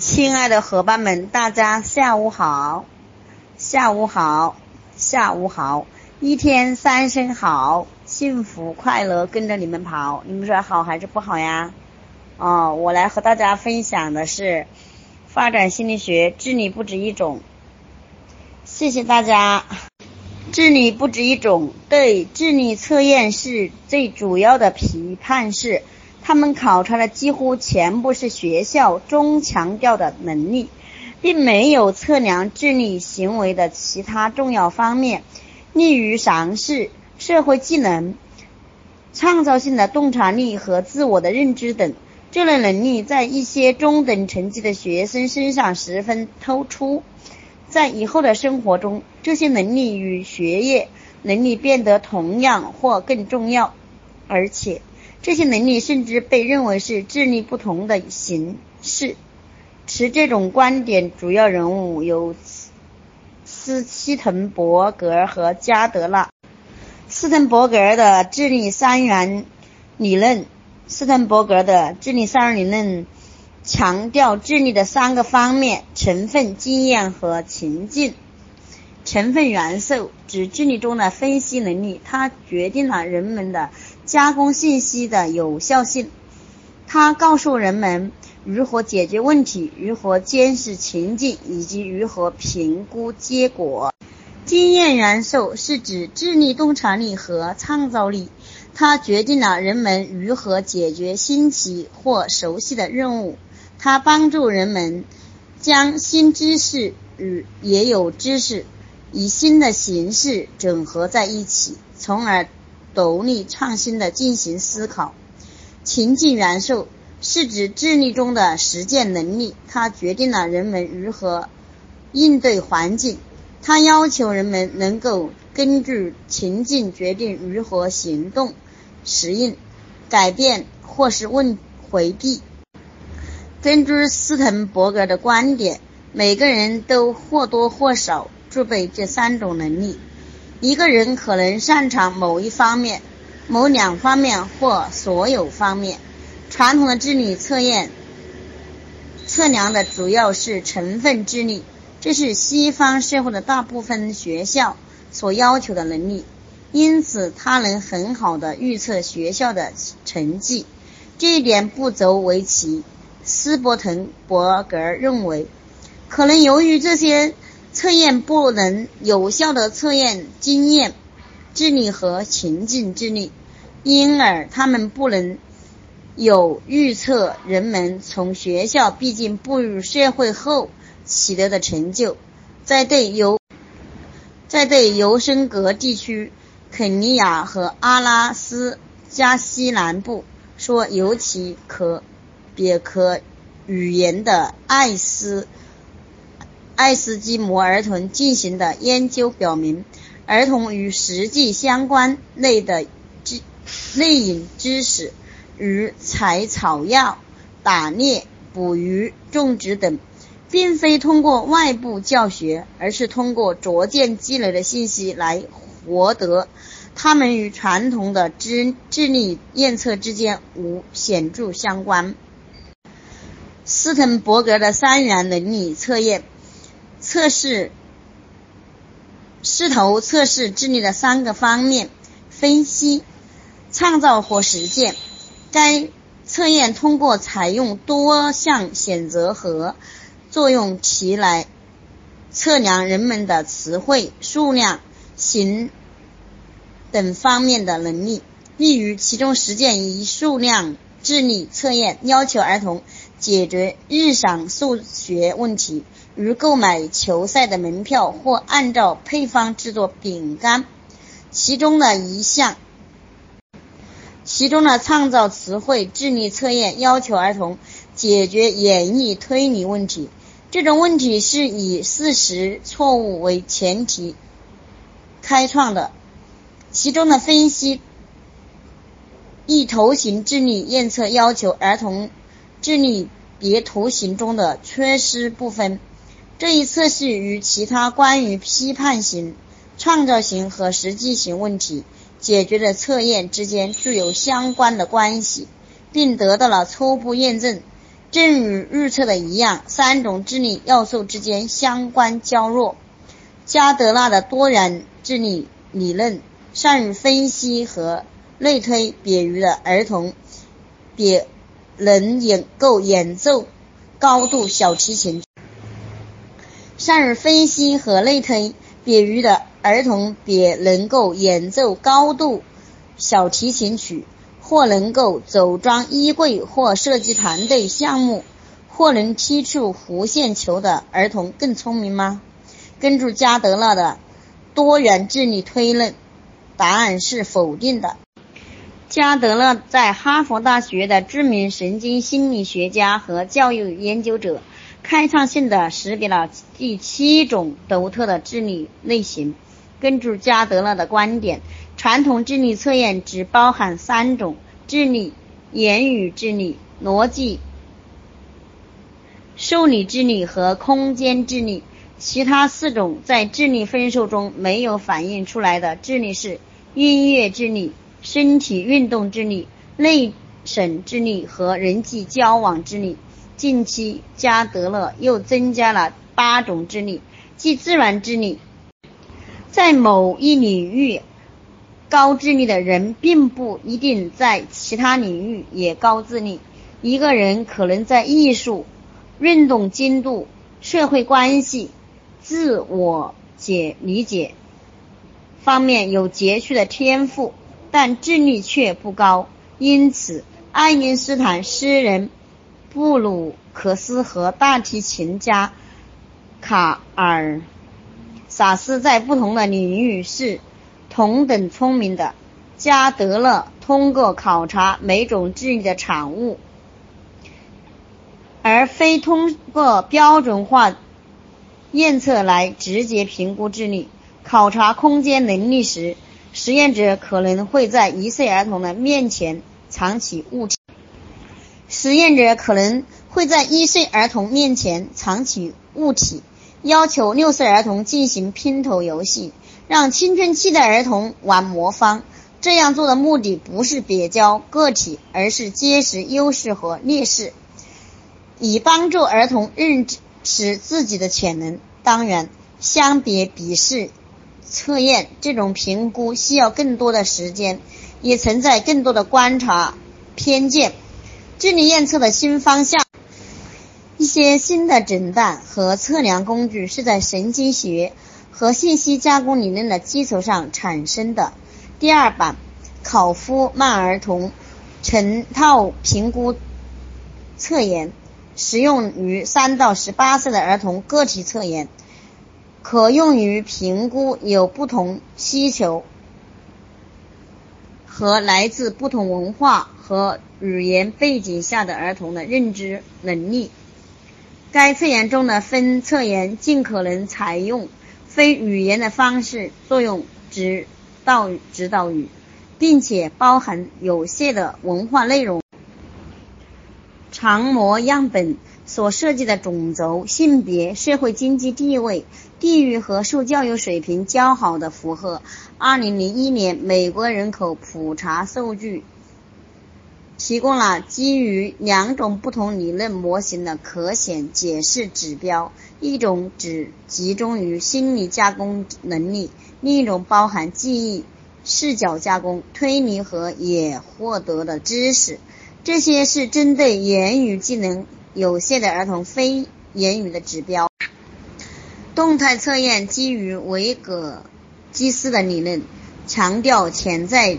亲爱的伙伴们，大家下午好，下午好，下午好，一天三声好，幸福快乐跟着你们跑，你们说好还是不好呀？哦，我来和大家分享的是发展心理学，智力不止一种。谢谢大家。智力不止一种，对智力测验是最主要的批判是。他们考察的几乎全部是学校中强调的能力，并没有测量智力行为的其他重要方面，例如尝试、社会技能、创造性的洞察力和自我的认知等。这类能力在一些中等成绩的学生身上十分突出，在以后的生活中，这些能力与学业能力变得同样或更重要，而且。这些能力甚至被认为是智力不同的形式。持这种观点主要人物有斯希滕伯格和加德纳。斯滕伯格的智力三元理论，斯滕伯格的智力三元理论强调智力的三个方面：成分、经验和情境。成分元素指智力中的分析能力，它决定了人们的。加工信息的有效性，它告诉人们如何解决问题、如何监视情境以及如何评估结果。经验元素是指智力、洞察力和创造力，它决定了人们如何解决新奇或熟悉的任务。它帮助人们将新知识与也有知识以新的形式整合在一起，从而。独立创新的进行思考，情境元素是指智力中的实践能力，它决定了人们如何应对环境，它要求人们能够根据情境决定如何行动、适应、改变或是问回避。根据斯滕伯格的观点，每个人都或多或少具备这三种能力。一个人可能擅长某一方面、某两方面或所有方面。传统的智力测验测量的主要是成分智力，这是西方社会的大部分学校所要求的能力，因此它能很好的预测学校的成绩。这一点不足为奇。斯伯滕伯格认为，可能由于这些。测验不能有效的测验经验、智力和情境智力，因而他们不能有预测人们从学校毕竟步入社会后取得的成就。在对尤在对尤森格地区、肯尼亚和阿拉斯加西南部说尤其可别克语言的艾斯。爱斯基摩儿童进行的研究表明，儿童与实际相关类的知内隐知识，如采草药、打猎、捕鱼、种植等，并非通过外部教学，而是通过逐渐积累的信息来获得。它们与传统的智智力验测之间无显著相关。斯滕伯格的三元能力测验。测试试图测试智力的三个方面：分析、创造和实践。该测验通过采用多项选择和作用题来测量人们的词汇数量、形等方面的能力。例如，其中实践一数量智力测验要求儿童解决日常数学问题。如购买球赛的门票或按照配方制作饼干，其中的一项，其中的创造词汇智力测验要求儿童解决演绎推理问题。这种问题是以事实错误为前提开创的。其中的分析一图形智力验测要求儿童智力别图形中的缺失部分。这一测试与其他关于批判型、创造型和实际型问题解决的测验之间具有相关的关系，并得到了初步验证。正与预测的一样，三种智力要素之间相关较弱。加德纳的多元智力理论善于分析和类推，比如的儿童别能演够演奏高度小提琴。善于分析和类推，比如的儿童别能够演奏高度小提琴曲，或能够组装衣柜，或设计团队项目，或能踢出弧线球的儿童更聪明吗？根据加德纳的多元智力推论，答案是否定的。加德纳在哈佛大学的知名神经心理学家和教育研究者。开创性的识别了第七种独特的智力类型。根据加德勒的观点，传统智力测验只包含三种智力：言语智力、逻辑、受理智力和空间智力。其他四种在智力分数中没有反映出来的智力是音乐智力、身体运动智力、内省智力和人际交往智力。近期，加德勒又增加了八种智力，即自然智力。在某一领域高智力的人，并不一定在其他领域也高智力。一个人可能在艺术、运动精度、社会关系、自我解理解方面有杰出的天赋，但智力却不高。因此，爱因斯坦诗人。布鲁克斯和大提琴家卡尔萨斯在不同的领域是同等聪明的。加德勒通过考察每种智力的产物，而非通过标准化验测来直接评估智力。考察空间能力时，实验者可能会在一岁儿童的面前藏起物体。实验者可能会在一岁儿童面前藏起物体，要求六岁儿童进行拼图游戏，让青春期的儿童玩魔方。这样做的目的不是比较个体，而是揭示优势和劣势，以帮助儿童认识自己的潜能。当然，相比笔试测验，这种评估需要更多的时间，也存在更多的观察偏见。智力验测的新方向，一些新的诊断和测量工具是在神经学和信息加工理论的基础上产生的。第二版考夫曼儿童成套评估测验适用于三到十八岁的儿童个体测验，可用于评估有不同需求和来自不同文化。和语言背景下的儿童的认知能力。该测验中的分测验尽可能采用非语言的方式作用指导指导语，并且包含有限的文化内容。常模样本所涉及的种族、性别、社会经济地位、地域和受教育水平较好的符合2001年美国人口普查数据。提供了基于两种不同理论模型的可选解释指标，一种只集中于心理加工能力，另一种包含记忆、视角加工、推理和也获得的知识。这些是针对言语技能有限的儿童非言语的指标。动态测验基于维格基斯的理论，强调潜在。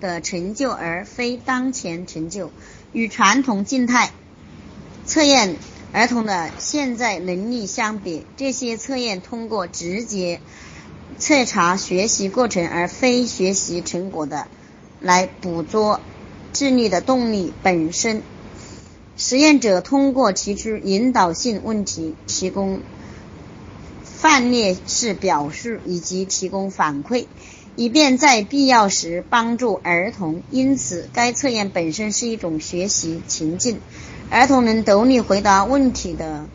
的成就而非当前成就，与传统静态测验儿童的现在能力相比，这些测验通过直接测查学习过程而非学习成果的，来捕捉智力的动力本身。实验者通过提出引导性问题，提供范例式表述以及提供反馈。以便在必要时帮助儿童。因此，该测验本身是一种学习情境。儿童能独立回答问题的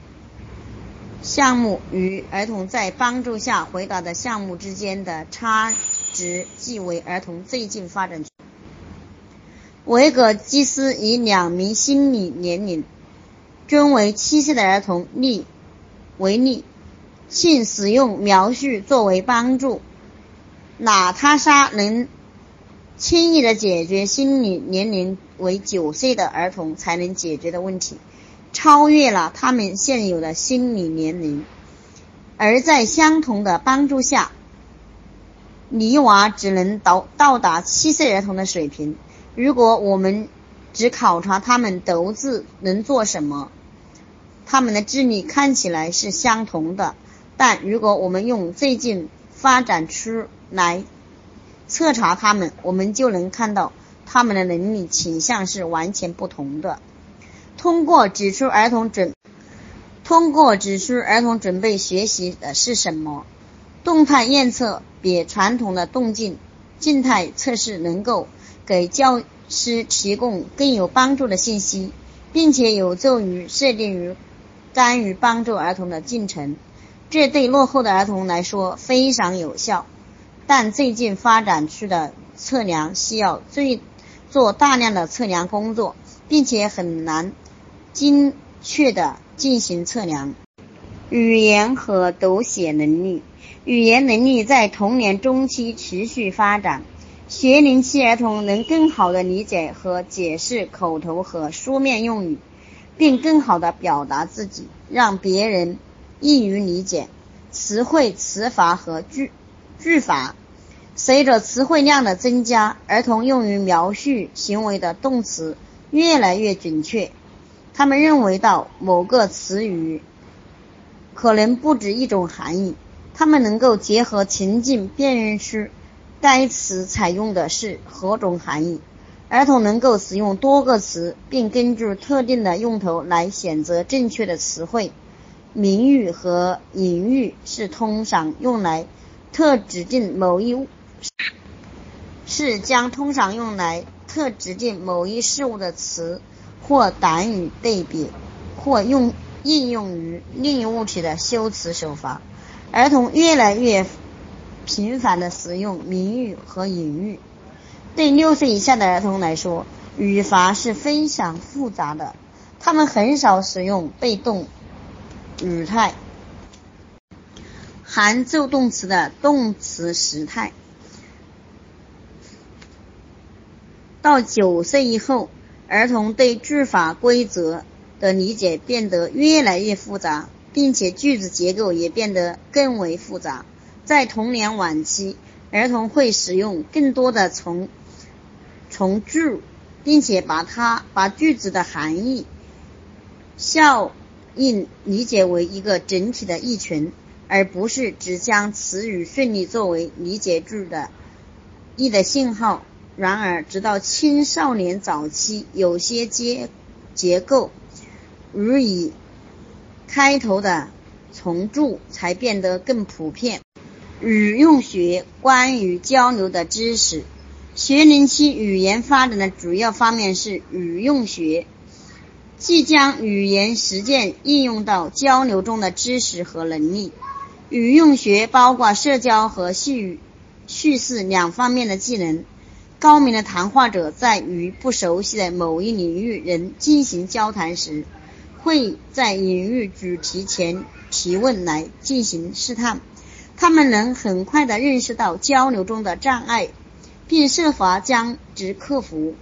项目与儿童在帮助下回答的项目之间的差值即为儿童最近发展。维格基斯以两名心理年龄均为七岁的儿童例为例，性使用描述作为帮助。娜塔莎能轻易的解决心理年龄为九岁的儿童才能解决的问题，超越了他们现有的心理年龄。而在相同的帮助下，泥娃只能到到达七岁儿童的水平。如果我们只考察他们独自能做什么，他们的智力看起来是相同的。但如果我们用最近发展出来测查他们，我们就能看到他们的能力倾向是完全不同的。通过指出儿童准，通过指出儿童准备学习的是什么，动态验测比传统的动静静态测试能够给教。师提供更有帮助的信息，并且有助于设定于干预帮助儿童的进程。这对落后的儿童来说非常有效。但最近发展出的测量需要最做大量的测量工作，并且很难精确的进行测量。语言和读写能力，语言能力在童年中期持续发展。学龄期儿童能更好地理解和解释口头和书面用语，并更好地表达自己，让别人易于理解。词汇、词法和句句法，随着词汇量的增加，儿童用于描述行为的动词越来越准确。他们认为到某个词语可能不止一种含义，他们能够结合情境辨认出。该词采用的是何种含义？儿童能够使用多个词，并根据特定的用途来选择正确的词汇。名誉和隐喻是通常用来特指定某一物，是将通常用来特指定某一事物的词或短语对比或用应用于另一物体的修辞手法。儿童越来越。频繁的使用名誉和隐喻，对六岁以下的儿童来说，语法是非常复杂的。他们很少使用被动语态，含助动词的动词时态。到九岁以后，儿童对句法规则的理解变得越来越复杂，并且句子结构也变得更为复杂。在童年晚期，儿童会使用更多的从从句，并且把它把句子的含义效应理解为一个整体的意群，而不是只将词语顺利作为理解句的意的信号。然而，直到青少年早期，有些结结构，如以开头的从句，才变得更普遍。语用学关于交流的知识，学龄期语言发展的主要方面是语用学，即将语言实践应用到交流中的知识和能力。语用学包括社交和叙叙事两方面的技能。高明的谈话者在与不熟悉的某一领域人进行交谈时，会在领域主题前提问来进行试探。他们能很快地认识到交流中的障碍，并设法将之克服。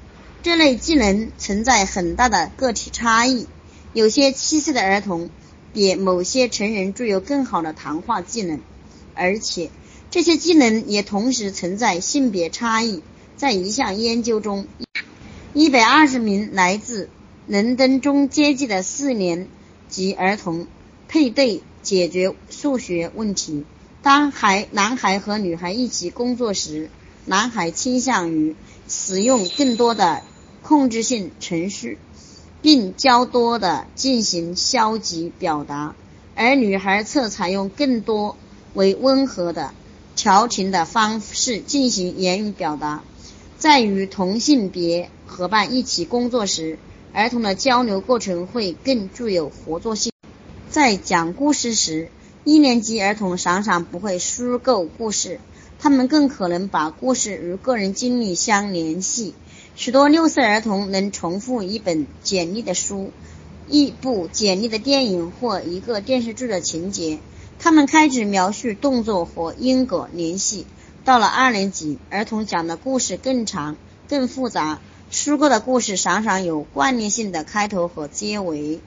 这类技能存在很大的个体差异，有些七岁的儿童比某些成人具有更好的谈话技能，而且这些技能也同时存在性别差异。在一项研究中，一百二十名来自伦敦中阶级的四年级儿童配对解决数学问题。当孩男孩和女孩一起工作时，男孩倾向于使用更多的控制性程序，并较多的进行消极表达，而女孩则采用更多为温和的调情的方式进行言语表达。在与同性别伙伴一起工作时，儿童的交流过程会更具有合作性。在讲故事时，一年级儿童常常不会虚构故事，他们更可能把故事与个人经历相联系。许多六岁儿童能重复一本简历的书，一部简历的电影或一个电视剧的情节。他们开始描述动作和因果联系。到了二年级，儿童讲的故事更长、更复杂。书过的故事常常有惯例性的开头和结尾。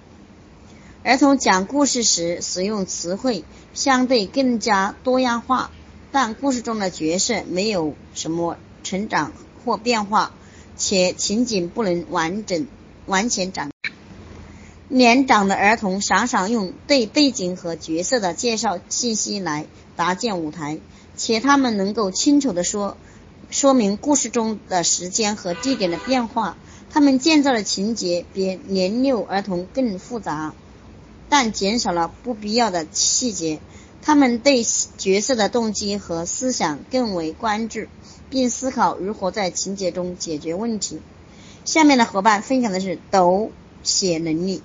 儿童讲故事时使用词汇相对更加多样化，但故事中的角色没有什么成长或变化，且情景不能完整完全展。年长的儿童常常用对背景和角色的介绍信息来搭建舞台，且他们能够清楚地说说明故事中的时间和地点的变化。他们建造的情节比年幼儿童更复杂。但减少了不必要的细节。他们对角色的动机和思想更为关注，并思考如何在情节中解决问题。下面的伙伴分享的是读写能力。